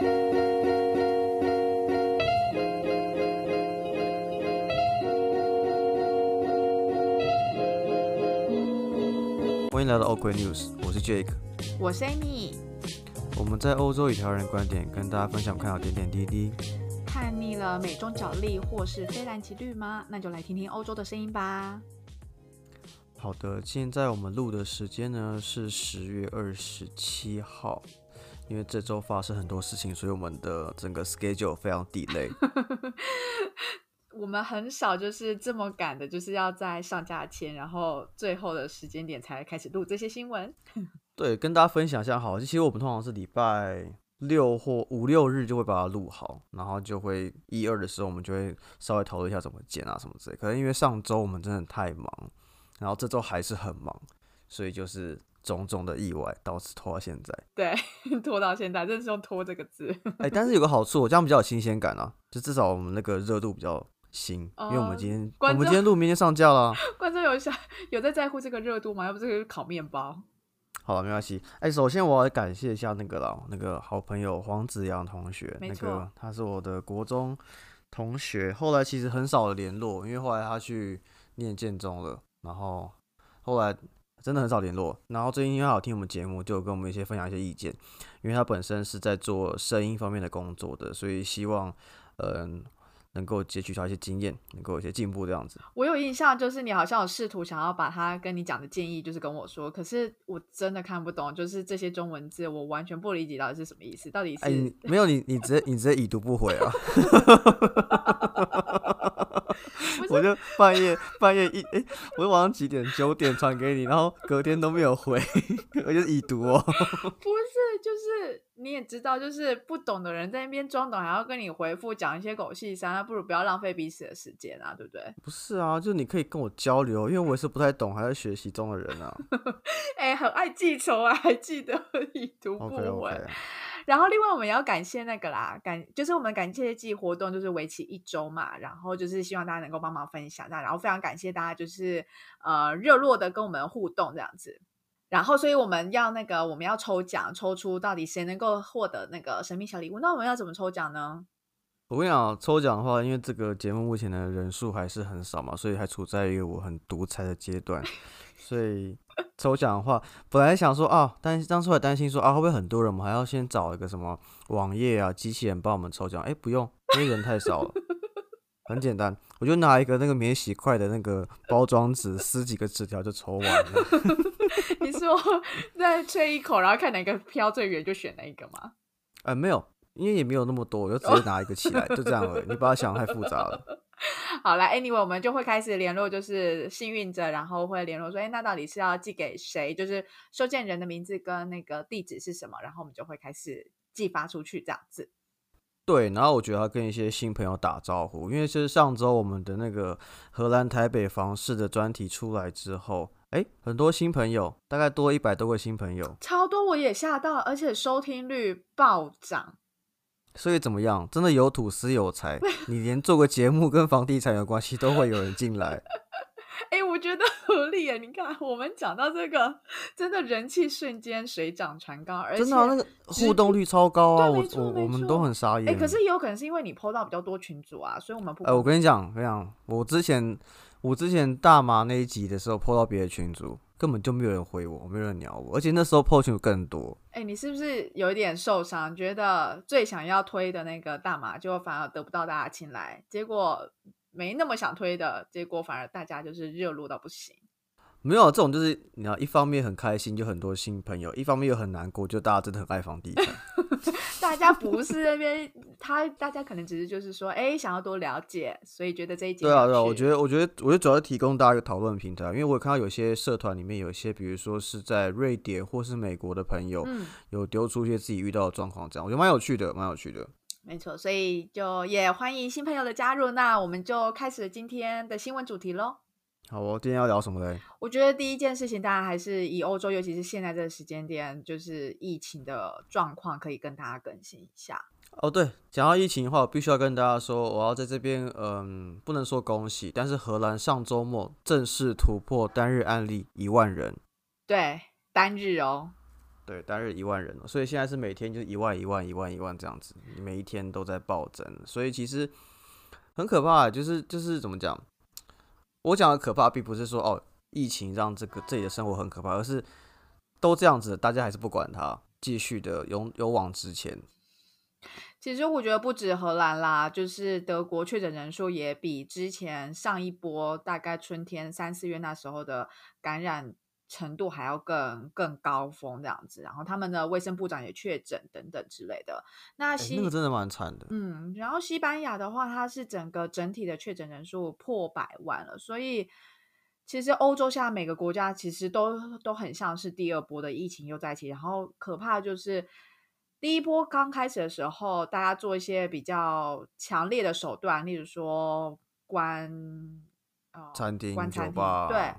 欢迎来到 Awkward News，我是 Jake，我是 Amy。我们在欧洲以台湾人观点跟大家分享看到点点滴滴。看腻了美中角力或是非蓝即绿吗？那就来听听欧洲的声音吧。好的，现在我们录的时间呢是十月二十七号，因为这周发生很多事情，所以我们的整个 schedule 非常 delay。我们很少就是这么赶的，就是要在上架前，然后最后的时间点才开始录这些新闻。对，跟大家分享一下好，其实我们通常是礼拜六或五六日就会把它录好，然后就会一二的时候我们就会稍微讨论一下怎么剪啊什么之类。可能因为上周我们真的太忙，然后这周还是很忙，所以就是种种的意外导致拖到现在。对，拖到现在，真是用“拖”这个字。哎，但是有个好处，这样比较有新鲜感啊，就至少我们那个热度比较新，因为我们今天我们今天录明天上架了。观众有想有在在乎这个热度吗？要不这个烤面包？好了，没关系。哎，首先我要感谢一下那个啦，那个好朋友黄子阳同学，那个他是我的国中同学，后来其实很少的联络，因为后来他去念建中了，然后后来真的很少联络。然后最近因为好听我们节目，就跟我们一些分享一些意见，因为他本身是在做声音方面的工作的，所以希望嗯。能够截取到一些经验，能够有些进步这样子。我有印象，就是你好像有试图想要把他跟你讲的建议，就是跟我说，可是我真的看不懂，就是这些中文字，我完全不理解到底是什么意思。到底是没有你，你直接你直接已读不回啊！我就半夜半夜一哎，我晚上几点？九点传给你，然后隔天都没有回，我就已读哦。不是，就是你也知道，就是不懂的人在那边装懂，还要跟你回复讲一些狗屁三，那不如不要浪费彼此的时间啊，对不对？不是啊，就你可以跟我交流，因为我也是不太懂，还在学习中的人啊。哎，很爱记仇啊，还记得 已读不回。然后，另外我们要感谢那个啦，感就是我们感谢季活动就是为期一周嘛，然后就是希望大家能够帮忙分享，这样然后非常感谢大家就是呃热络的跟我们互动这样子，然后所以我们要那个我们要抽奖，抽出到底谁能够获得那个神秘小礼物？那我们要怎么抽奖呢？我跟你讲，抽奖的话，因为这个节目目前的人数还是很少嘛，所以还处在一个我很独裁的阶段，所以。抽奖的话，本来想说啊，但当初还担心说啊，会不会很多人？我们还要先找一个什么网页啊，机器人帮我们抽奖？哎，不用，因为人太少了，很简单，我就拿一个那个免洗筷的那个包装纸，撕几个纸条就抽完了。你说 再吹一口，然后看哪个飘最远就选哪一个吗？呃，没有，因为也没有那么多，我就直接拿一个起来，就这样而已。你不要想太复杂了。好来，Anyway，我们就会开始联络，就是幸运者，然后会联络说，哎，那到底是要寄给谁？就是收件人的名字跟那个地址是什么？然后我们就会开始寄发出去，这样子。对，然后我觉得要跟一些新朋友打招呼，因为就是上周我们的那个荷兰台北房市的专题出来之后，哎，很多新朋友，大概多一百多个新朋友，超多，我也吓到，而且收听率暴涨。所以怎么样？真的有土司有财，你连做个节目跟房地产有关系都会有人进来。哎，我觉得合理耶！你看，我们讲到这个，真的人气瞬间水涨船高，而且真的那个互动率超高啊！我我我们都很傻眼。哎，可是也有可能是因为你 PO 到比较多群组啊，所以我们不哎，我跟你讲，跟你讲，我之前我之前大麻那一集的时候 PO 到别的群组。根本就没有人回我，没有人鸟我，而且那时候 PO 群更多。哎，你是不是有一点受伤？觉得最想要推的那个大麻，就反而得不到大家青睐，结果没那么想推的，结果反而大家就是热络到不行。没有这种，就是你要一方面很开心，就很多新朋友；一方面又很难过，就大家真的很爱房地产。大家不是那边，他大家可能只是就是说，哎，想要多了解，所以觉得这一集对啊对啊，我觉得我觉得我觉得主要是提供大家一个讨论平台，因为我看到有些社团里面有一些，比如说是在瑞典或是美国的朋友，嗯有丢出一些自己遇到的状况，这样我觉得蛮有趣的，蛮有趣的。没错，所以就也欢迎新朋友的加入，那我们就开始今天的新闻主题喽。好，我今天要聊什么嘞？我觉得第一件事情，当然还是以欧洲，尤其是现在这个时间点，就是疫情的状况，可以跟大家更新一下。哦，对，讲到疫情的话，我必须要跟大家说，我要在这边，嗯，不能说恭喜，但是荷兰上周末正式突破单日案例一万人。对，单日哦。对，单日一万人，所以现在是每天就一万一万一万一万这样子，每一天都在暴增，所以其实很可怕。就是就是怎么讲？我讲的可怕，并不是说哦，疫情让这个这里的生活很可怕，而是都这样子，大家还是不管它，继续的勇勇往直前。其实我觉得不止荷兰啦，就是德国确诊人数也比之前上一波大概春天三四月那时候的感染程度还要更更高峰这样子。然后他们的卫生部长也确诊等等之类的。那西那个真的蛮惨的。嗯，然后西班牙的话，它是整个整体的确诊人数破百万了，所以其实欧洲现在每个国家其实都都很像是第二波的疫情又在起，然后可怕就是。第一波刚开始的时候，大家做一些比较强烈的手段，例如说关呃餐厅、关餐厅，对，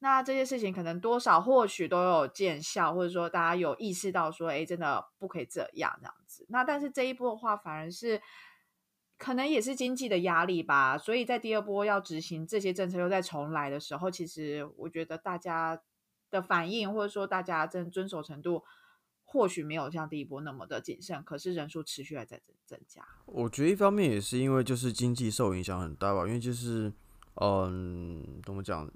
那这些事情可能多少或许都有见效，或者说大家有意识到说，哎，真的不可以这样这样子。那但是这一波的话，反而是可能也是经济的压力吧，所以在第二波要执行这些政策又再重来的时候，其实我觉得大家的反应或者说大家真遵守程度。或许没有像第一波那么的谨慎，可是人数持续还在增增加。我觉得一方面也是因为就是经济受影响很大吧，因为就是嗯，怎么讲？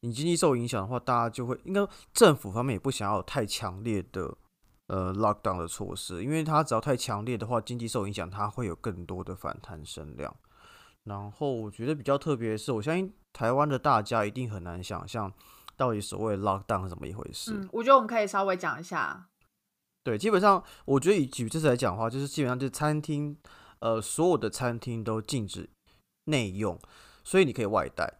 你经济受影响的话，大家就会应该政府方面也不想要太强烈的呃 lockdown 的措施，因为它只要太强烈的话，经济受影响，它会有更多的反弹声量。然后我觉得比较特别的是，我相信台湾的大家一定很难想象到底所谓 lockdown 是怎么一回事。嗯，我觉得我们可以稍微讲一下。对，基本上我觉得以举这次来讲的话，就是基本上就是餐厅，呃，所有的餐厅都禁止内用，所以你可以外带。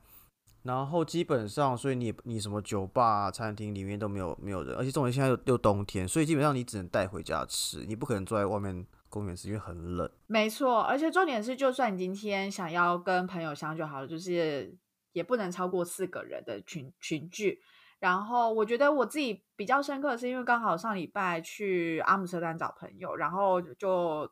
然后基本上，所以你你什么酒吧、餐厅里面都没有没有人，而且重点现在又又冬天，所以基本上你只能带回家吃，你不可能坐在外面公园吃，因为很冷。没错，而且重点是，就算你今天想要跟朋友相聚好了，就是也不能超过四个人的群群聚。然后我觉得我自己比较深刻的是，因为刚好上礼拜去阿姆斯特丹找朋友，然后就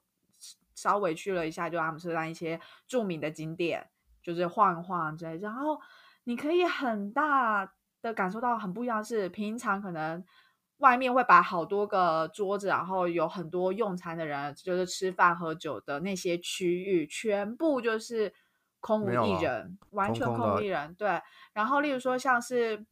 稍微去了一下，就阿姆斯特丹一些著名的景点，就是晃一晃之类。然后你可以很大的感受到很不一样，是平常可能外面会摆好多个桌子，然后有很多用餐的人，就是吃饭喝酒的那些区域，全部就是空无一人，完全空无一人。对，然后例如说像是。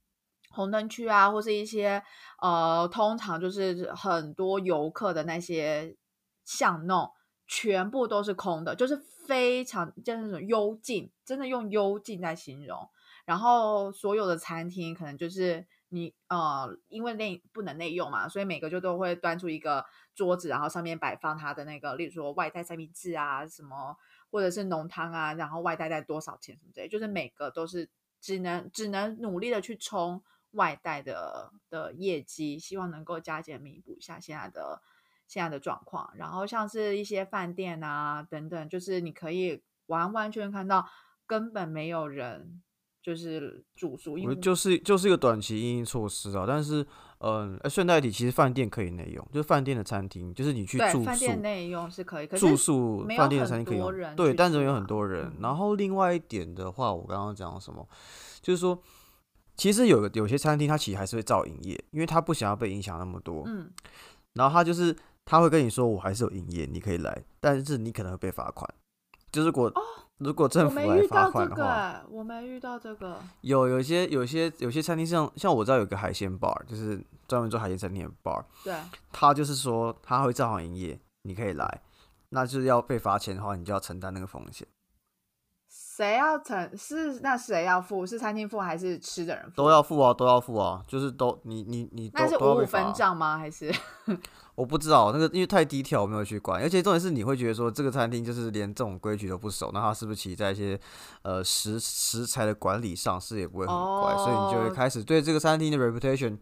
红灯区啊，或是一些呃，通常就是很多游客的那些巷弄，全部都是空的，就是非常就是那种幽静，真的用幽静在形容。然后所有的餐厅可能就是你呃，因为内不能内用嘛，所以每个就都会端出一个桌子，然后上面摆放它的那个，例如说外带三明治啊，什么或者是浓汤啊，然后外带在多少钱什么之类，就是每个都是只能只能努力的去冲。外带的的业绩，希望能够加减弥补一下现在的现在的状况。然后像是一些饭店啊等等，就是你可以完完全全看到根本没有人就是住宿，因为就是就是一个短期应应措施啊。但是嗯，顺带提，其实饭店可以内用，就是饭店的餐厅，就是你去住宿，饭店内用是可以，住宿饭店的餐厅可以用，对，但是有很多人。然后另外一点的话，我刚刚讲什么，就是说。其实有有些餐厅，它其实还是会照营业，因为他不想要被影响那么多。嗯，然后他就是他会跟你说，我还是有营业，你可以来，但是你可能会被罚款。就是如果如果政府来罚款的话，我没遇到这个。有有些有些有些餐厅像像我知道有个海鲜 bar，就是专门做海鲜餐厅的 bar。对，他就是说他会照常营业，你可以来，那就是要被罚钱的话，你就要承担那个风险。谁要承是那谁要付？是餐厅付还是吃的人付？都要付啊，都要付啊，就是都你你你那是五五分账吗？还是我不知道那个，因为太低调，我没有去管。而且重点是，你会觉得说这个餐厅就是连这种规矩都不守，那他是不是其实在一些呃食食材的管理上是也不会很乖，所以你就会开始对这个餐厅的 reputation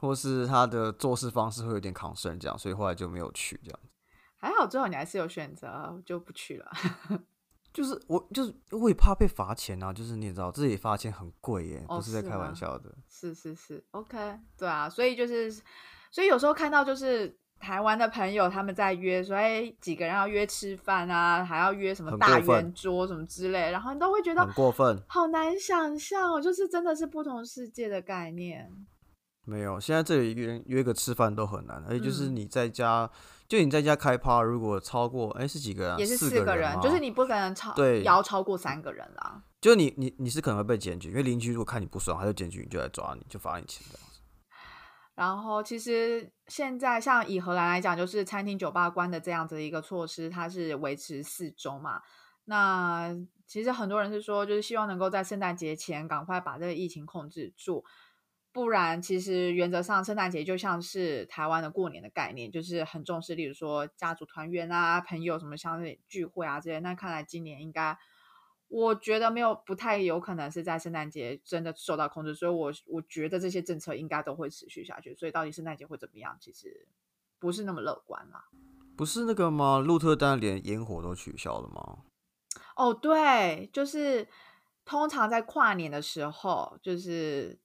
或是他的做事方式会有点 concern，这样，所以后来就没有去这样。还好最后你还是有选择，就不去了。就是我，就是我也怕被罚钱啊！就是你也知道，自己罚钱很贵耶，不是在开玩笑的。是是是，OK，对啊，所以就是，所以有时候看到就是台湾的朋友他们在约，说哎几个人要约吃饭啊，还要约什么大圆桌什么之类，然后你都会觉得很过分，好难想象哦，就是真的是不同世界的概念。没有，现在这里约约个吃饭都很难，而且就是你在家，就你在家开趴，如果超过哎是几个人？也是四个人，就是你不可能超对，要超过三个人啦。就你你你是可能会被检举，因为邻居如果看你不爽，他就检举你，就来抓你，就罚你钱这样子。然后其实现在像以荷兰来讲，就是餐厅酒吧关的这样子的一个措施，它是维持四周嘛。那其实很多人是说，就是希望能够在圣诞节前赶快把这个疫情控制住。不然，其实原则上，圣诞节就像是台湾的过年的概念，就是很重视，例如说家族团圆啊、朋友什么相对聚会啊这些。那看来今年应该，我觉得没有不太有可能是在圣诞节真的受到控制，所以我我觉得这些政策应该都会持续下去。所以到底圣诞节会怎么样，其实不是那么乐观啦。不是那个吗？鹿特丹连烟火都取消了吗？哦，对，就是通常在跨年的时候，就是。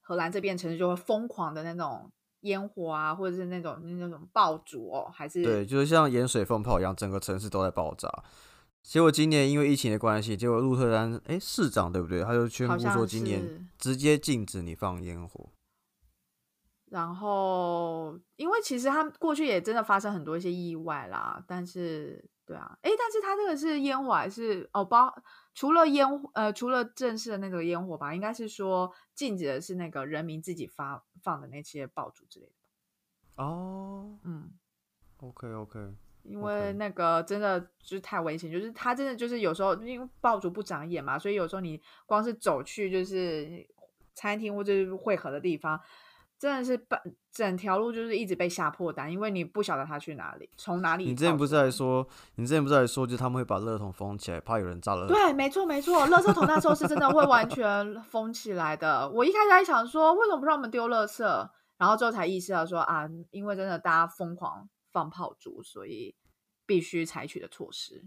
荷兰这边城市就会疯狂的那种烟火啊，或者是那种那种爆竹哦，还是对，就是像盐水放炮一样，整个城市都在爆炸。结果今年因为疫情的关系，结果鹿特丹哎市长对不对？他就宣布说今年直接禁止你放烟火。然后，因为其实他过去也真的发生很多一些意外啦，但是对啊，哎，但是他这个是烟火还是哦包？除了烟呃，除了正式的那个烟火吧，应该是说禁止的是那个人民自己发放的那些爆竹之类的。哦，嗯，OK OK，因为那个真的就是太危险，就是它真的就是有时候因为爆竹不长眼嘛，所以有时候你光是走去就是餐厅或者是汇合的地方。真的是半整条路就是一直被吓破胆，因为你不晓得他去哪里，从哪里。你之前不是还说，你之前不是还说，就是他们会把热桶封起来，怕有人炸了。对，没错没错，垃圾桶那时候是真的会完全封起来的。我一开始还想说，为什么不让我们丢垃圾？然后之后才意识到说啊，因为真的大家疯狂放炮竹，所以必须采取的措施。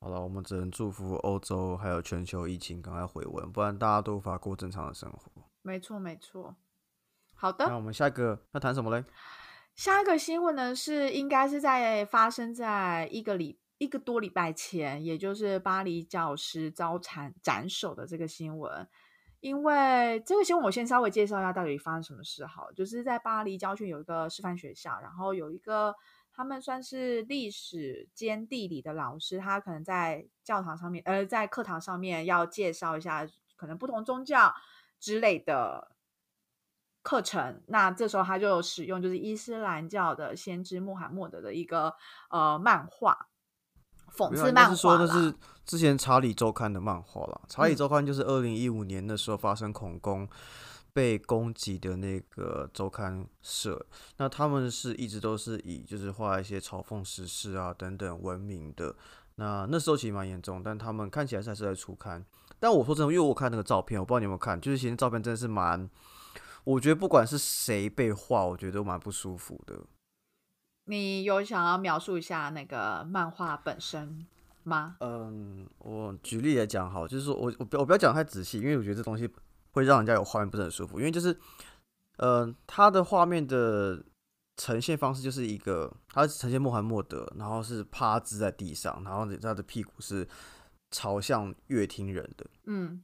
好了，我们只能祝福欧洲还有全球疫情赶快回温，不然大家都无法过正常的生活。没错没错。好的，那我们下一个要谈什么嘞？下一个新闻呢是应该是在发生在一个礼一个多礼拜前，也就是巴黎教师遭斩斩首的这个新闻。因为这个新闻，我先稍微介绍一下到底发生什么事。好，就是在巴黎郊区有一个师范学校，然后有一个他们算是历史兼地理的老师，他可能在教堂上面，呃，在课堂上面要介绍一下可能不同宗教之类的。课程，那这时候他就使用就是伊斯兰教的先知穆罕默德的一个呃漫画，讽刺漫画。是说的是之前查理周刊的漫画了。查理周刊就是二零一五年的时候发生恐攻被攻击的那个周刊社，那他们是一直都是以就是画一些嘲讽时事啊等等闻名的。那那时候其实蛮严重，但他们看起来还是在出刊。但我说真的，因为我看那个照片，我不知道你有没有看，就是其实照片真的是蛮。我觉得不管是谁被画，我觉得都蛮不舒服的。你有想要描述一下那个漫画本身吗？嗯，我举例来讲，好，就是说我我我不要讲太仔细，因为我觉得这东西会让人家有画面不是很舒服。因为就是，呃，它的画面的呈现方式就是一个，它呈现穆罕默德，然后是趴姿在地上，然后他的屁股是朝向乐听人的。嗯。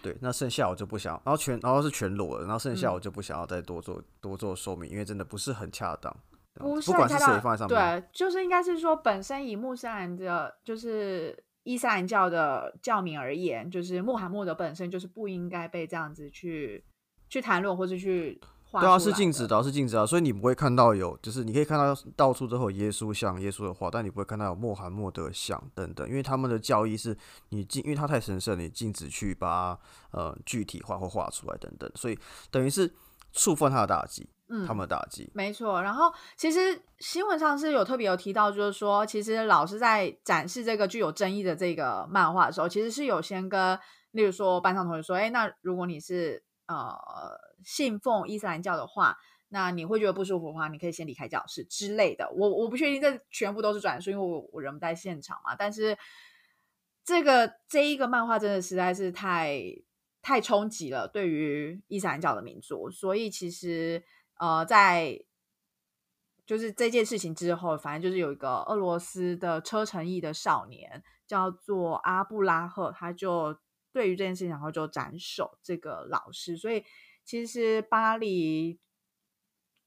对，那剩下我就不想，然后全，然后是全裸的，然后剩下我就不想要再多做多做说明，因为真的不是很恰当。不是，不管是谁放在上面，对，就是应该是说，本身以穆斯林的，就是伊斯兰教的教名而言，就是穆罕默德本身就是不应该被这样子去去谈论或者去。对啊，是禁止的，是禁止啊，所以你不会看到有，就是你可以看到到处都有耶稣像、耶稣的画，但你不会看到有穆罕默德像等等，因为他们的教义是你禁，因为它太神圣，你禁止去把呃具体化或画出来等等，所以等于是触犯他的大忌，嗯，他们的大忌，没错。然后其实新闻上是有特别有提到，就是说，其实老师在展示这个具有争议的这个漫画的时候，其实是有先跟，例如说班上同学说，哎，那如果你是呃。信奉伊斯兰教的话，那你会觉得不舒服的话，你可以先离开教室之类的。我我不确定这全部都是转述，因为我我人不在现场嘛。但是这个这一个漫画真的实在是太太冲击了，对于伊斯兰教的民族。所以其实呃，在就是这件事情之后，反正就是有一个俄罗斯的车臣裔的少年叫做阿布拉赫，他就对于这件事情，然后就斩首这个老师。所以。其实巴黎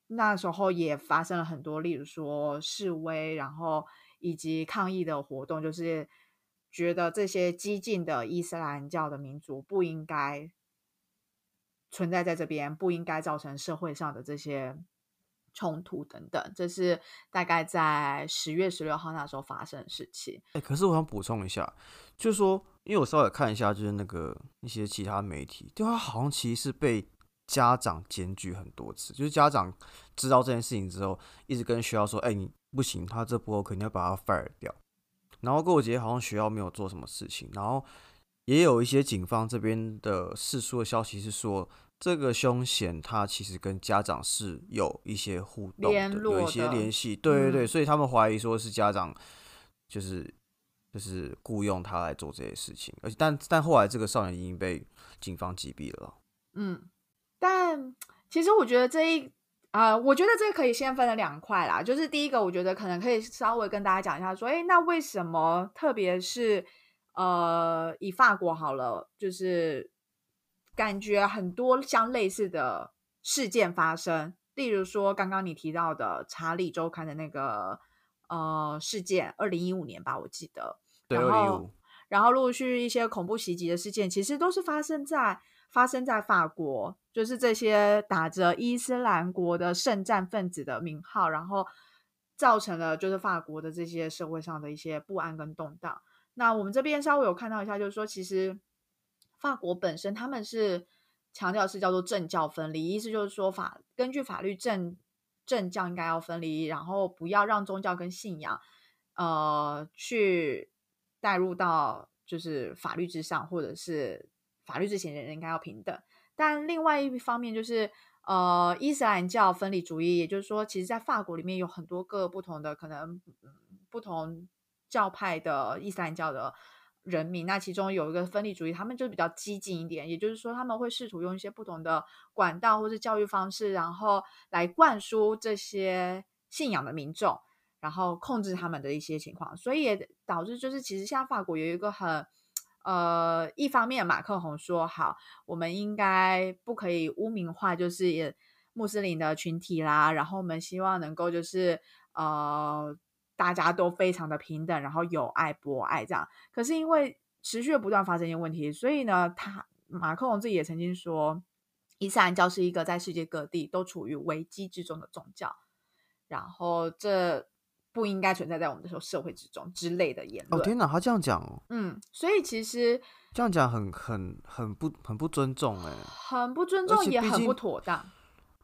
那时候也发生了很多，例如说示威，然后以及抗议的活动，就是觉得这些激进的伊斯兰教的民族不应该存在在这边，不应该造成社会上的这些。冲突等等，这是大概在十月十六号那时候发生的事情。哎，可是我想补充一下，就是说，因为我稍微看一下，就是那个一些其他媒体，对他好像其实是被家长检举很多次，就是家长知道这件事情之后，一直跟学校说：“哎，你不行，他这波肯定要把他 fire 掉。”然后过节好像学校没有做什么事情，然后也有一些警方这边的释出的消息是说。这个凶险，他其实跟家长是有一些互动的，有一些联系。对对对，所以他们怀疑说是家长，就是就是雇佣他来做这些事情。而且，但但后来这个少年已经被警方击毙了。嗯，但其实我觉得这一啊，我觉得这个可以先分了两块啦。就是第一个，我觉得可能可以稍微跟大家讲一下，说，哎，那为什么特别是呃，以法国好了，就是。感觉很多相类似的事件发生，例如说刚刚你提到的《查理周刊》的那个呃事件，二零一五年吧，我记得。然后，然后陆续一些恐怖袭击的事件，其实都是发生在发生在法国，就是这些打着伊斯兰国的圣战分子的名号，然后造成了就是法国的这些社会上的一些不安跟动荡。那我们这边稍微有看到一下，就是说其实。法国本身他们是强调是叫做政教分离，意思就是说法根据法律政政教应该要分离，然后不要让宗教跟信仰呃去带入到就是法律之上，或者是法律之前人人应该要平等。但另外一方面就是呃伊斯兰教分离主义，也就是说，其实在法国里面有很多个不同的可能不同教派的伊斯兰教的。人民，那其中有一个分离主义，他们就比较激进一点，也就是说，他们会试图用一些不同的管道或者教育方式，然后来灌输这些信仰的民众，然后控制他们的一些情况，所以也导致就是，其实像法国有一个很呃，一方面马克宏说好，我们应该不可以污名化，就是穆斯林的群体啦，然后我们希望能够就是呃。大家都非常的平等，然后有爱博爱这样。可是因为持续不断发生一些问题，所以呢，他马克龙自己也曾经说，伊斯兰教是一个在世界各地都处于危机之中的宗教，然后这不应该存在在我们的社会之中之类的言论。哦天哪，他这样讲哦。嗯，所以其实这样讲很很很不很不尊重哎，很不尊重，也很不妥当。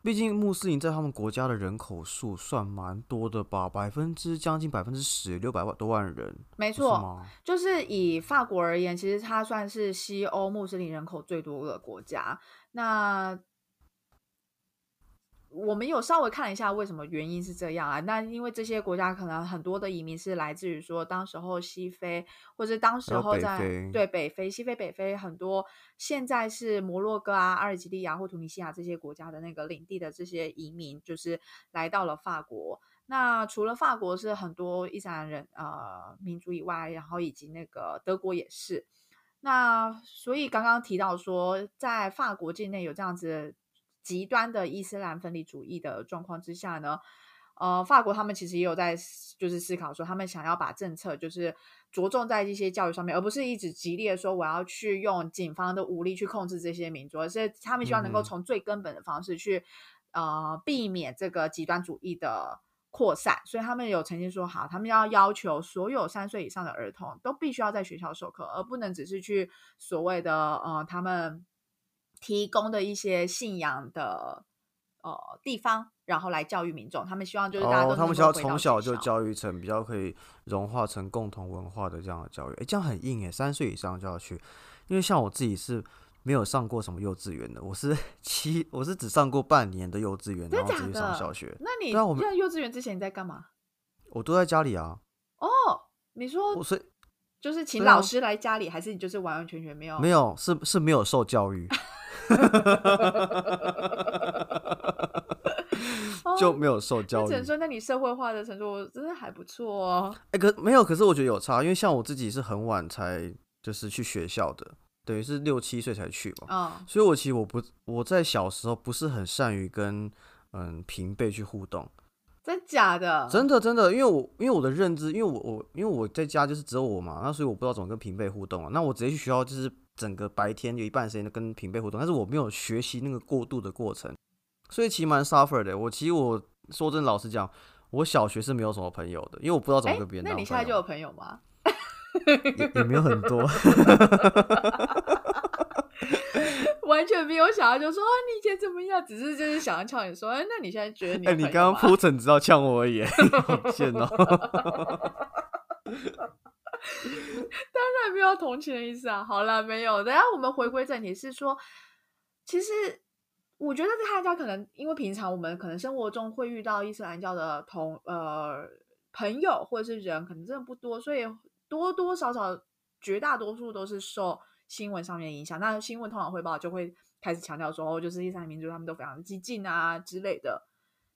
毕竟穆斯林在他们国家的人口数算蛮多的吧，百分之将近百分之十六百万多万人，没错，就是以法国而言，其实它算是西欧穆斯林人口最多的国家。那我们有稍微看了一下，为什么原因是这样啊？那因为这些国家可能很多的移民是来自于说，当时候西非，或者当时候在对北非、西非、北非很多，现在是摩洛哥啊、阿尔及利亚或突尼西亚这些国家的那个领地的这些移民，就是来到了法国。那除了法国是很多伊斯兰人呃民族以外，然后以及那个德国也是。那所以刚刚提到说，在法国境内有这样子。极端的伊斯兰分离主义的状况之下呢，呃，法国他们其实也有在就是思考说，他们想要把政策就是着重在一些教育上面，而不是一直极力的说我要去用警方的武力去控制这些民族，而是他们希望能够从最根本的方式去呃避免这个极端主义的扩散。所以他们有曾经说，好，他们要要求所有三岁以上的儿童都必须要在学校授课，而不能只是去所谓的呃他们。提供的一些信仰的呃地方，然后来教育民众。他们希望就是大家都他们需要从小就教育成比较可以融化成共同文化的这样的教育。哎，这样很硬哎，三岁以上就要去。因为像我自己是没有上过什么幼稚园的，我是 七，我是只上过半年的幼稚园，然后直接上小学。那你在幼稚园之前你在干嘛？我都在家里啊。哦，你说我是就是请老师来家里，还是你就是完完全全没有？没有，是是没有受教育。就没有受教育。只能说，那你社会化的程度真的还不错哦。哎，可没有，可是我觉得有差，因为像我自己是很晚才就是去学校的，等于是六七岁才去嘛。嗯，所以我其实我不我在小时候不是很善于跟嗯平辈去互动。真假的？真的真的，因为我因为我的认知，因为我我因为我在家就是只有我嘛，那所以我不知道怎么跟平辈互动啊。那我直接去学校就是整个白天有一半时间都跟平辈互动，但是我没有学习那个过渡的过程，所以其实蛮 suffer 的。我其实我说真老实讲，我小学是没有什么朋友的，因为我不知道怎么跟别人。那你现在就有朋友吗？也也没有很多。完全没有想要就说啊，你以前怎么样？只是就是想要呛你说，哎，那你现在觉得你？哎，你刚刚铺陈知道呛我而已，贱哦！当然没有同情的意思啊。好了，没有。等下我们回归正题，是说，其实我觉得在他家可能因为平常我们可能生活中会遇到伊斯兰教的同呃朋友或者是人，可能真的不多，所以多多少少绝大多数都是受。新闻上面影响，那新闻通常汇报就会开始强调说，哦，就是伊斯兰民族他们都非常激进啊之类的。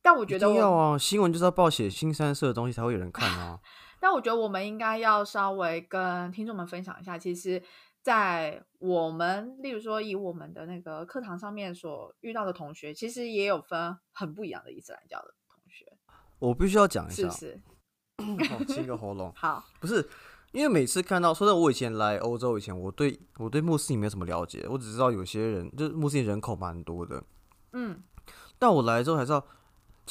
但我觉得要啊，新闻就是要报写新三色的东西才会有人看啊。但我觉得我们应该要稍微跟听众们分享一下，其实，在我们例如说以我们的那个课堂上面所遇到的同学，其实也有分很不一样的伊斯兰教的同学。我必须要讲一下，是不是，清个喉咙。好，不是。因为每次看到，说在我以前来欧洲以前，我对我对穆斯林没有什么了解，我只知道有些人就是穆斯林人口蛮多的，嗯，但我来之后才知道，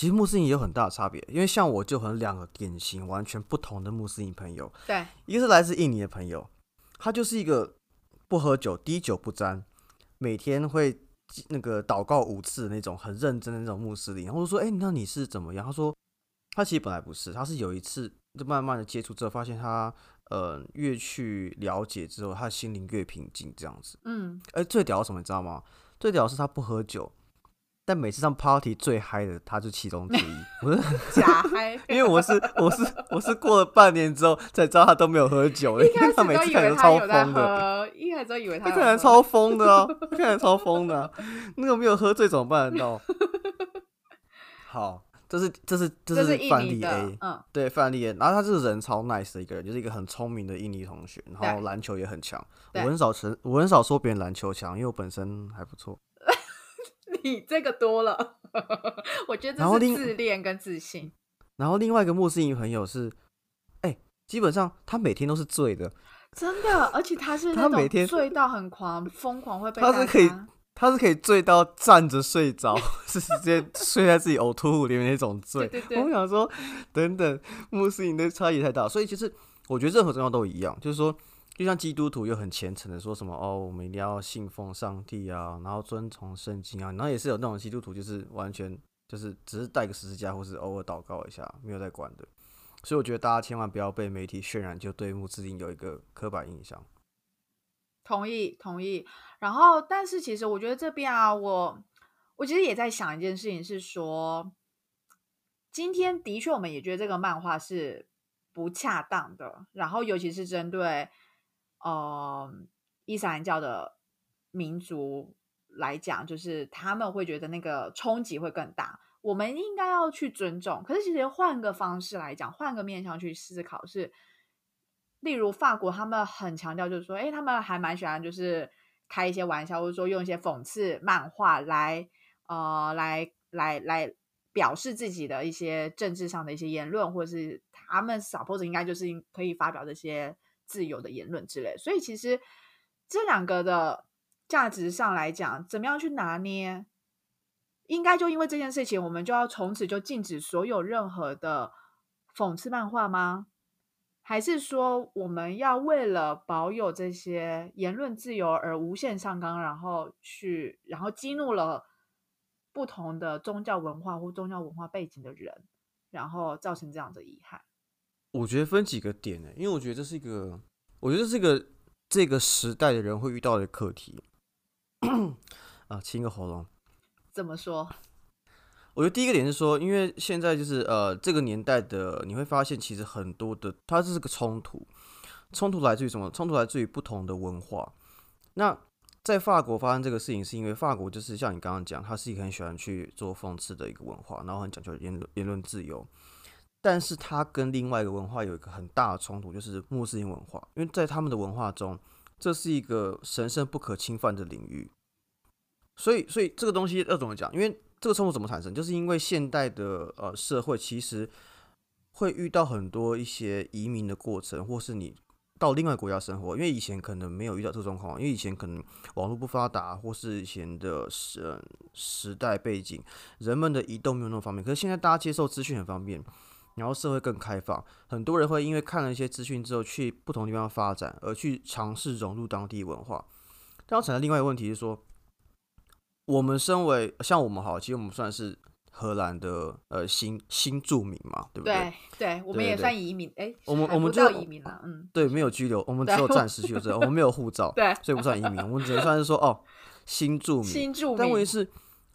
其实穆斯林也有很大的差别。因为像我就很两个典型完全不同的穆斯林朋友，对，一个是来自印尼的朋友，他就是一个不喝酒、滴酒不沾，每天会那个祷告五次的那种很认真的那种穆斯林。然后我说：“哎，那你是怎么样？”他说：“他其实本来不是，他是有一次就慢慢的接触之后，发现他。”呃，越去了解之后，他的心灵越平静，这样子。嗯，哎，最屌什么，你知道吗？最屌是他不喝酒，但每次上 party 最嗨的，他就其中之一。不是假嗨，因为我是我是我是过了半年之后才知道他都没有喝酒，因为他每次看起来超疯的。一开始都以为他看起来超疯的哦，看起来超疯的。那个没有喝醉怎么办到？好。这是这是这是范例 A，嗯，对范例 A，然后他这个人超 nice 的一个人，就是一个很聪明的印尼同学，然后篮球也很强。我很少承，我很少说别人篮球强，因为我本身还不错。你这个多了，我觉得这是自恋跟自信。然后另外一个穆斯林朋友是，哎，基本上他每天都是醉的，真的，而且他是他每天醉到很狂，疯狂会被他是可以。他是可以醉到站着睡着，是直接睡在自己呕吐物里面那种醉。我想说，等等，穆斯林的差异太大，所以其实我觉得任何宗教都一样，就是说，就像基督徒又很虔诚的说什么哦，我们一定要信奉上帝啊，然后遵从圣经啊，然后也是有那种基督徒就是完全就是只是带个十字架或是偶尔祷告一下，没有在管的。所以我觉得大家千万不要被媒体渲染，就对穆斯林有一个刻板印象。同意，同意。然后，但是其实我觉得这边啊，我我其实也在想一件事情，是说，今天的确我们也觉得这个漫画是不恰当的。然后，尤其是针对呃伊斯兰教的民族来讲，就是他们会觉得那个冲击会更大。我们应该要去尊重。可是，其实换个方式来讲，换个面向去思考是。例如法国，他们很强调，就是说，哎，他们还蛮喜欢，就是开一些玩笑，或者说用一些讽刺漫画来，呃，来来来表示自己的一些政治上的一些言论，或者是他们撒泼者应该就是可以发表这些自由的言论之类。所以其实这两个的价值上来讲，怎么样去拿捏？应该就因为这件事情，我们就要从此就禁止所有任何的讽刺漫画吗？还是说，我们要为了保有这些言论自由而无限上纲，然后去，然后激怒了不同的宗教文化或宗教文化背景的人，然后造成这样的遗憾？我觉得分几个点呢，因为我觉得这是一个，我觉得这个这个时代的人会遇到的课题。啊，清个喉咙。怎么说？我觉得第一个点是说，因为现在就是呃这个年代的，你会发现其实很多的它这是个冲突，冲突来自于什么？冲突来自于不同的文化。那在法国发生这个事情，是因为法国就是像你刚刚讲，它是一个很喜欢去做讽刺的一个文化，然后很讲究言论言论自由。但是它跟另外一个文化有一个很大的冲突，就是穆斯林文化，因为在他们的文化中，这是一个神圣不可侵犯的领域。所以，所以这个东西要怎么讲？因为这个冲突怎么产生？就是因为现代的呃社会其实会遇到很多一些移民的过程，或是你到另外国家生活。因为以前可能没有遇到这个状况，因为以前可能网络不发达，或是以前的时时代背景，人们的移动没有那么方便。可是现在大家接受资讯很方便，然后社会更开放，很多人会因为看了一些资讯之后，去不同地方发展，而去尝试融入当地文化。但要产生另外一个问题是说。我们身为像我们好，其实我们算是荷兰的呃新新住民嘛，对不对？对，对，我们也算移民。哎，我们我们就移民了，嗯，对，没有居留，我们只有暂时居留，我们没有护照，对，所以不算移民，我们只能算是说哦新住民。新住民。但问题是，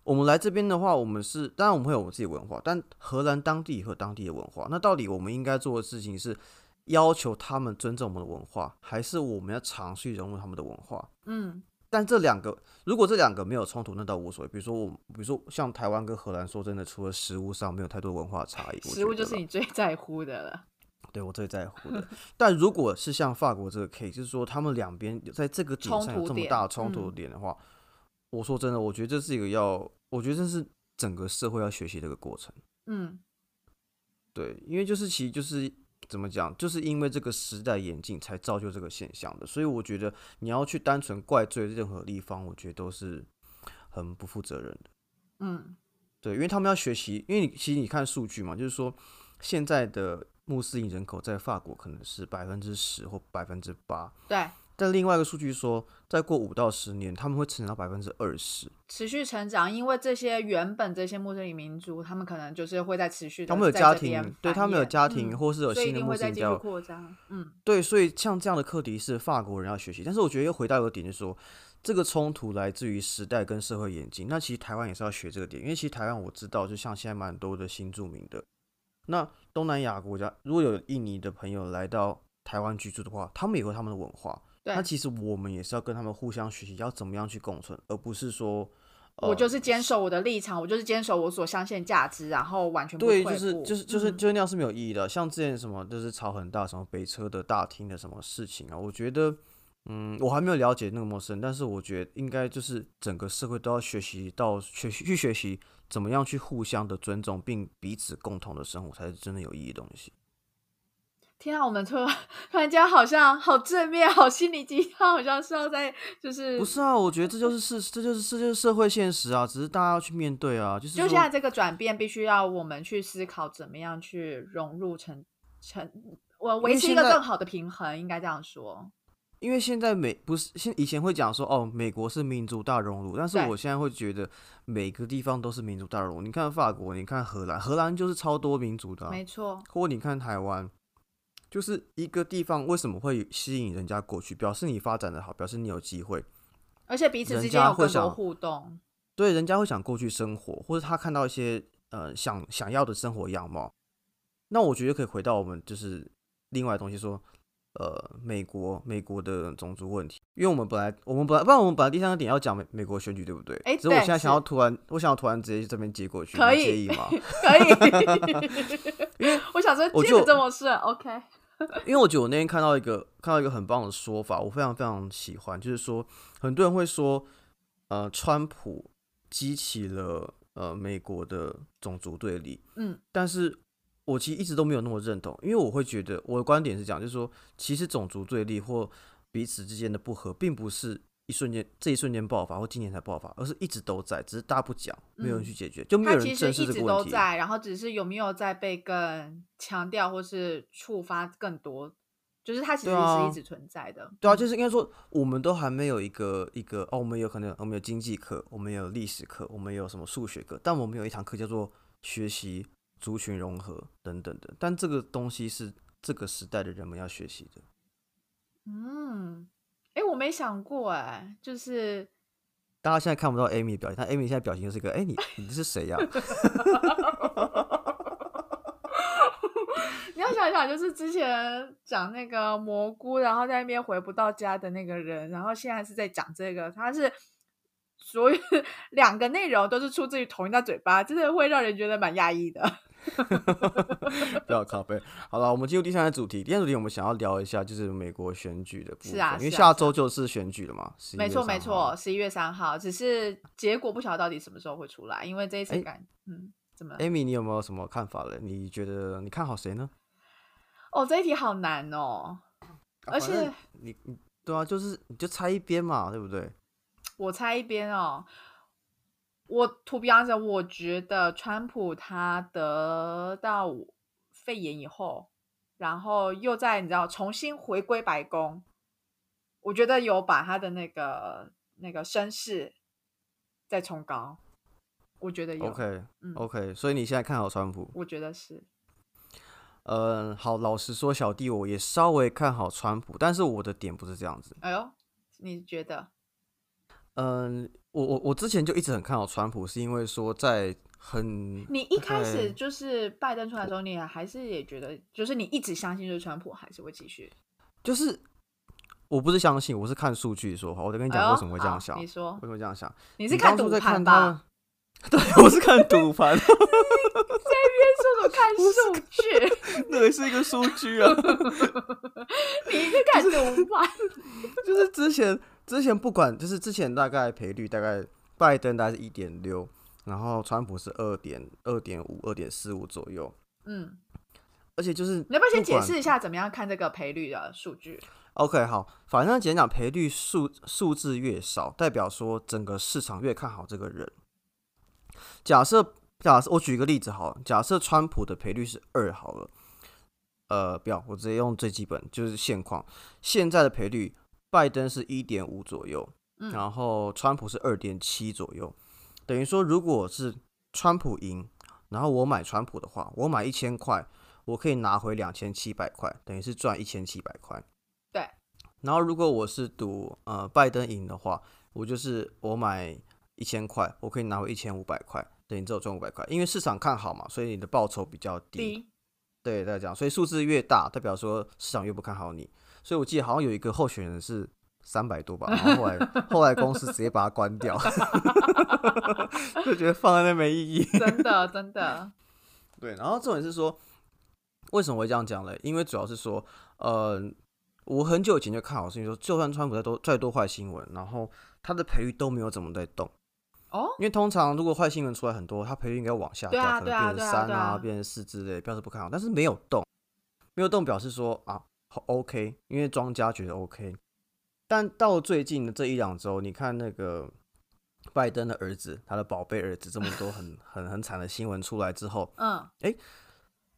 我们来这边的话，我们是当然我们会有我们自己文化，但荷兰当地和当地的文化，那到底我们应该做的事情是要求他们尊重我们的文化，还是我们要尝试融入他们的文化？嗯。但这两个，如果这两个没有冲突，那倒无所谓。比如说我，比如说像台湾跟荷兰，说真的，除了食物上没有太多文化差异，食物就是你最在乎的了。对我最在乎的。但如果是像法国这个 case，就是说他们两边在这个点上有这么大冲突点的话，我说真的，我觉得这是一个要，我觉得这是整个社会要学习的一个过程。嗯，对，因为就是其实就是。怎么讲？就是因为这个时代演进才造就这个现象的，所以我觉得你要去单纯怪罪任何地方，我觉得都是很不负责任的。嗯，对，因为他们要学习，因为你其实你看数据嘛，就是说现在的穆斯林人口在法国可能是百分之十或百分之八。对。但另外一个数据说，再过五到十年，他们会成长到百分之二十，持续成长。因为这些原本这些穆斯林民族，他们可能就是会在持续，他们有家庭，对他们有家庭，或是有新的穆斯林教扩张。嗯，对，所以像这样的课题是法国人要学习。但是我觉得又回到一个点，就是说这个冲突来自于时代跟社会演进。那其实台湾也是要学这个点，因为其实台湾我知道，就像现在蛮多的新住民的，那东南亚国家如果有印尼的朋友来到台湾居住的话，他们也有他们的文化。那其实我们也是要跟他们互相学习，要怎么样去共存，而不是说，我就是坚守我的立场，我就是坚守我所相信价值，然后完全对，就是就是就是就是那样是没有意义的。像之前什么就是吵很大，什么北车的大厅的什么事情啊，我觉得，嗯，我还没有了解那么深，但是我觉得应该就是整个社会都要学习到学习去学习怎么样去互相的尊重，并彼此共同的生活，才是真的有意义的东西。天啊，我们突然突然间好像好正面，好心理鸡汤，好像是要在就是不是啊？我觉得这就是事，这就是这就是社会现实啊！只是大家要去面对啊，就是就现在这个转变，必须要我们去思考怎么样去融入成成我维持一个更好的平衡，应该这样说。因为现在美不是现以前会讲说哦，美国是民族大熔炉，但是我现在会觉得每个地方都是民族大熔炉。你看法国，你看荷兰，荷兰就是超多民族的，没错。或你看台湾。就是一个地方为什么会吸引人家过去，表示你发展的好，表示你有机会，而且彼此之间有更多互动。对，人家会想过去生活，或者他看到一些呃想想要的生活样貌。那我觉得可以回到我们就是另外东西说，呃，美国美国的种族问题，因为我们本来我们本来不然我们本来第三个点要讲美美国选举，对不对？哎，只是我现在想要突然，我想要突然直接这边接过去，可以吗？可以，因为 我想说接着这么顺，OK。因为我觉得我那天看到一个看到一个很棒的说法，我非常非常喜欢，就是说很多人会说，呃，川普激起了呃美国的种族对立，嗯，但是我其实一直都没有那么认同，因为我会觉得我的观点是讲，就是说其实种族对立或彼此之间的不和，并不是。一瞬间，这一瞬间爆发，或今年才爆发，而是一直都在，只是大家不讲，没有人去解决，就没有人正视这个问题。在，然后只是有没有在被更强调，或是触发更多，就是它其实是一直存在的。对啊，就是应该说，我们都还没有一个一个哦，我们有可能我们有经济课，我们有历史课，我们有什么数学课，但我们有一堂课叫做学习族群融合等等的。但这个东西是这个时代的人们要学习的。嗯。哎，我没想过哎，就是大家现在看不到 Amy 表情，但 Amy 现在表情就是个哎，你你是谁呀？你要想想，就是之前讲那个蘑菇，然后在那边回不到家的那个人，然后现在是在讲这个，他是所有 两个内容都是出自于同一张嘴巴，真的会让人觉得蛮压抑的。不 要咖啡。好了，我们进入第三个主题。第三主题我们想要聊一下，就是美国选举的部分。是啊，因为下周就是选举了嘛。没错没错，十一月三号。只是结果不晓得到底什么时候会出来，因为这一次感，嗯，怎么？Amy，你有没有什么看法嘞？你觉得你看好谁呢？哦，这一题好难哦。而且你你对啊，就是你就猜一边嘛，对不对？我猜一边哦。我 to be honest，我觉得川普他得到肺炎以后，然后又在你知道重新回归白宫，我觉得有把他的那个那个声势再冲高。我觉得有。OK，OK，所以你现在看好川普？我觉得是。嗯，好，老实说，小弟我也稍微看好川普，但是我的点不是这样子。哎呦，你觉得？嗯，我我我之前就一直很看好川普，是因为说在很你一开始就是拜登出来的时候，你还是也觉得，就是你一直相信，就是川普还是会继续。就是我不是相信，我是看数据说话。我在跟你讲为什么会这样想。你说为什么这样想？你是看赌盘吧？对，我是看赌盘。这边说么看数据？那也是一个数据啊。你是看赌盘？就是之前。之前不管就是之前大概赔率大概拜登大概是一点六，然后川普是二点二点五二点四五左右。嗯，而且就是你要不要先解释一下怎么样看这个赔率的数据？OK，好，反正简讲赔率数数字越少，代表说整个市场越看好这个人。假设假设我举一个例子好，假设川普的赔率是二好了，呃，不要，我直接用最基本就是现况，现在的赔率。拜登是一点五左右，然后川普是二点七左右，等于说如果是川普赢，然后我买川普的话，我买一千块，我可以拿回两千七百块，等于是赚一千七百块。对。然后如果我是赌呃拜登赢的话，我就是我买一千块，我可以拿回一千五百块，等于只有赚五百块。因为市场看好嘛，所以你的报酬比较低。对，大家讲，所以数字越大，代表说市场越不看好你。所以我记得好像有一个候选人是三百多吧，然后后来后来公司直接把它关掉，就觉得放在那没意义。真的真的。对，然后重点是说，为什么会这样讲嘞？因为主要是说，呃，我很久以前就看好，是因为说，就算川普再多再多坏新闻，然后他的培育都没有怎么在动。哦。因为通常如果坏新闻出来很多，他培育应该往下掉，可能变成三啊，变成四之类，表示不看好。但是没有动，没有动表示说啊。OK，因为庄家觉得 OK，但到最近的这一两周，你看那个拜登的儿子，他的宝贝儿子，这么多很 很很惨的新闻出来之后，嗯，哎，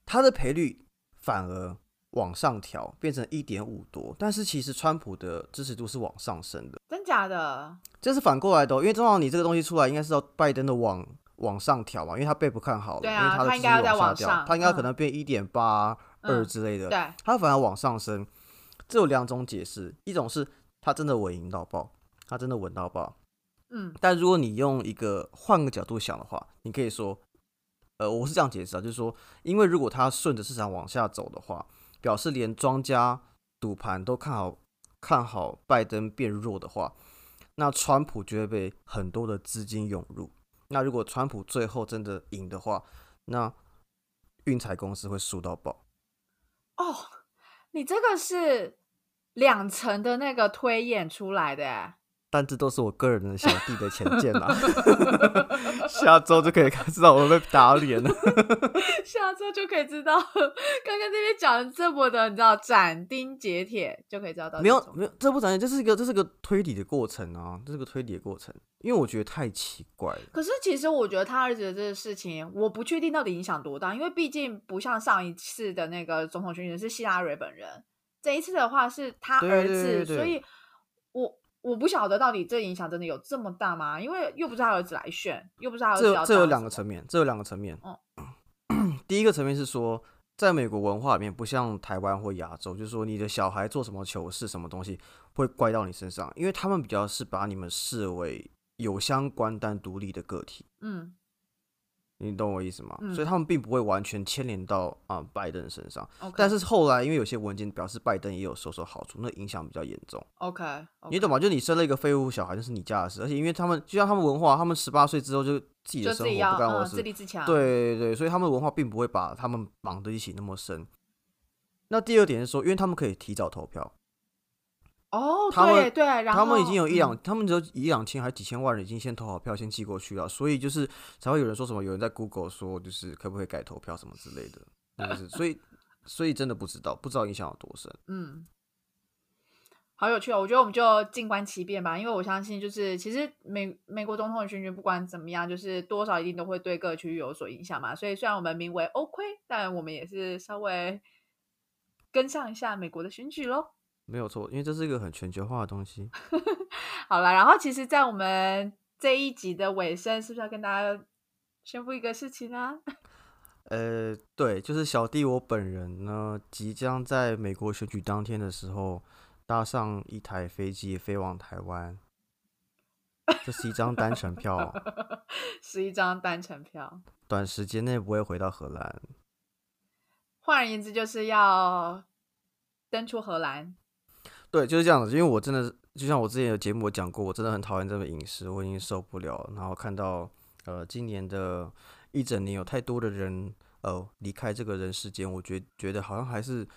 他的赔率反而往上调，变成一点五多，但是其实川普的支持度是往上升的，真假的？这是反过来的，因为正好你这个东西出来，应该是要拜登的往往上调嘛，因为他被不看好了，对啊，他应该在往下掉，他应该可能变一点八。二之类的，对，它反而往上升，这有两种解释，一种是它真的稳赢到爆，它真的稳到爆，嗯，但如果你用一个换个角度想的话，你可以说，呃，我是这样解释啊，就是说，因为如果它顺着市场往下走的话，表示连庄家赌盘都看好看好拜登变弱的话，那川普就会被很多的资金涌入，那如果川普最后真的赢的话，那运财公司会输到爆。哦，你这个是两层的那个推演出来的，但这都是我个人的小弟的浅见啦。下周就可以知道我被打脸了。下周就可以知道，刚刚这边讲的这么的，你知道斩钉截铁就可以知道到。没有没有，这不斩钉，这是一个这是个推理的过程啊，这是个推理的过程。因为我觉得太奇怪了。可是其实我觉得他儿子的这个事情，我不确定到底影响多大，因为毕竟不像上一次的那个总统选举是希拉蕊本人，这一次的话是他儿子，所以我我不晓得到底这影响真的有这么大吗？因为又不是他儿子来选，又不是他儿子这这有两个层面，这有两个层面。嗯，第一个层面是说，在美国文化里面，不像台湾或亚洲，就是说你的小孩做什么糗事、什么东西会怪到你身上，因为他们比较是把你们视为。有相关但独立的个体，嗯，你懂我意思吗？所以他们并不会完全牵连到啊拜登身上。但是后来因为有些文件表示拜登也有收受好处，那影响比较严重。OK，你懂吗？就你生了一个废物小孩，那是你家的事。而且因为他们就像他们文化，他们十八岁之后就自己的生活不干我事，自立自强。对对对，所以他们的文化并不会把他们绑在一起那么深。那第二点是说，因为他们可以提早投票。哦，对对，然后他们已经有一两，他们只有一两千还几千万人已经先投好票，先寄过去了，所以就是才会有人说什么，有人在 Google 说就是可不可以改投票什么之类的，就是，所以所以真的不知道，不知道影响有多深。嗯，好有趣哦，我觉得我们就静观其变吧，因为我相信就是其实美美国总统的选举不管怎么样，就是多少一定都会对各区域有所影响嘛，所以虽然我们名为 OK，，但我们也是稍微跟上一下美国的选举喽。没有错，因为这是一个很全球化的东西。好了，然后其实，在我们这一集的尾声，是不是要跟大家宣布一个事情呢？呃，对，就是小弟我本人呢，即将在美国选举当天的时候，搭上一台飞机飞往台湾。这是一张单程票，是一张单程票，短时间内不会回到荷兰。换而言之，就是要登出荷兰。对，就是这样子。因为我真的就像我之前有节目我讲过，我真的很讨厌这个饮食，我已经受不了。然后看到呃，今年的一整年有太多的人呃离开这个人世间，我觉觉得好像还是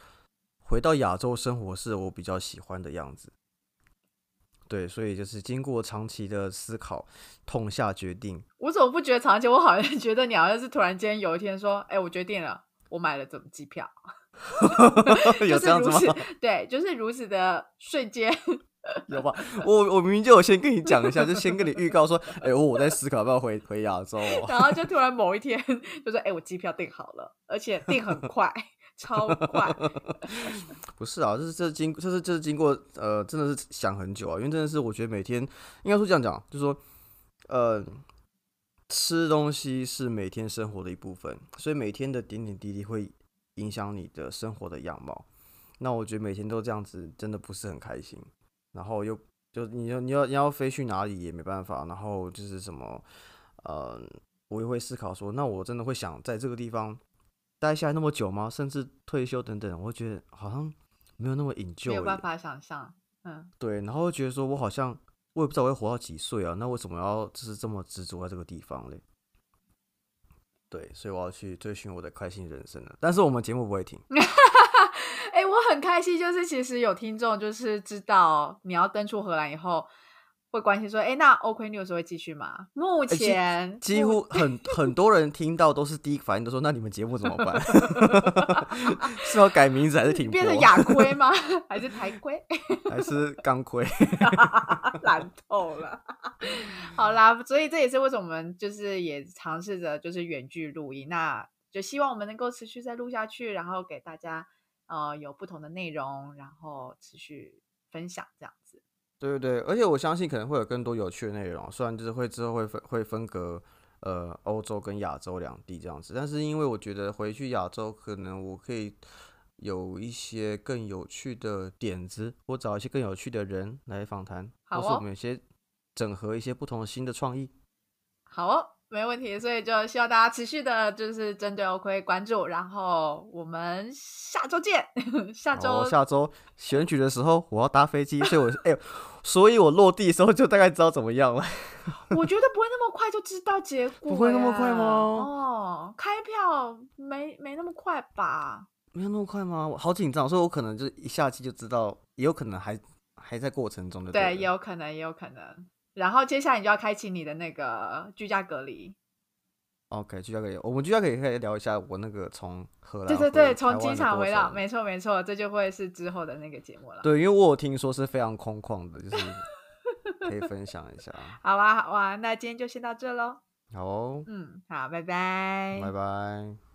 回到亚洲生活是我比较喜欢的样子。对，所以就是经过长期的思考，痛下决定。我怎么不觉得长期？我好像觉得你好像是突然间有一天说：“哎，我决定了，我买了怎么机票。” 有这样子吗？对，就是如此的瞬间，有吧？我我明明就有先跟你讲一下，就先跟你预告说，哎，我我在思考要不要回回亚洲，然后就突然某一天就说，哎，我机票订好了，而且订很快，超快。不是啊，这是这是经这是这是经过呃，真的是想很久啊，因为真的是我觉得每天应该说这样讲，就是说呃，吃东西是每天生活的一部分，所以每天的点点滴滴会。影响你的生活的样貌，那我觉得每天都这样子真的不是很开心。然后又就你要你要你要飞去哪里也没办法。然后就是什么，呃，我也会思考说，那我真的会想在这个地方待下来那么久吗？甚至退休等等，我觉得好像没有那么引咎，没有办法想象。嗯，对。然后觉得说我好像我也不知道我会活到几岁啊？那为什么要就是这么执着在这个地方嘞？对，所以我要去追寻我的开心人生了。但是我们节目不会停。哎，我很开心，就是其实有听众就是知道你要登出荷兰以后。会关心说，哎，那 OK News 会继续吗？目前几乎很很多人听到都是第一个反应都说，那你们节目怎么办？是要改名字还是停播？变成亚亏吗？还是台亏？还是钢亏？烂透了。好啦，所以这也是为什么我们就是也尝试着就是远距录音，那就希望我们能够持续再录下去，然后给大家呃有不同的内容，然后持续分享这样子。对对对，而且我相信可能会有更多有趣的内容，虽然就是会之后会分会分隔呃欧洲跟亚洲两地这样子，但是因为我觉得回去亚洲可能我可以有一些更有趣的点子，我找一些更有趣的人来访谈，或是我们有些整合一些不同的新的创意。好哦。没问题，所以就希望大家持续的，就是针对 OK 关注，然后我们下周见。下周下周选举的时候，我要搭飞机，所以我哎，所以我落地的时候就大概知道怎么样了。我觉得不会那么快就知道结 果，不会那么快吗？哦，开票没没那么快吧？没有那么快吗？我好紧张，所以我可能就一下机就知道，也有可能还还在过程中的。对，也有可能，也有可能。然后接下来你就要开启你的那个居家隔离。OK，居家隔离，我们居家隔离可以聊一下我那个从荷兰对对对，从机场回到，没错没错，这就会是之后的那个节目了。对，因为我有听说是非常空旷的，就是可以分享一下。好啊好啊，那今天就先到这喽。好，嗯，好，拜拜，拜拜。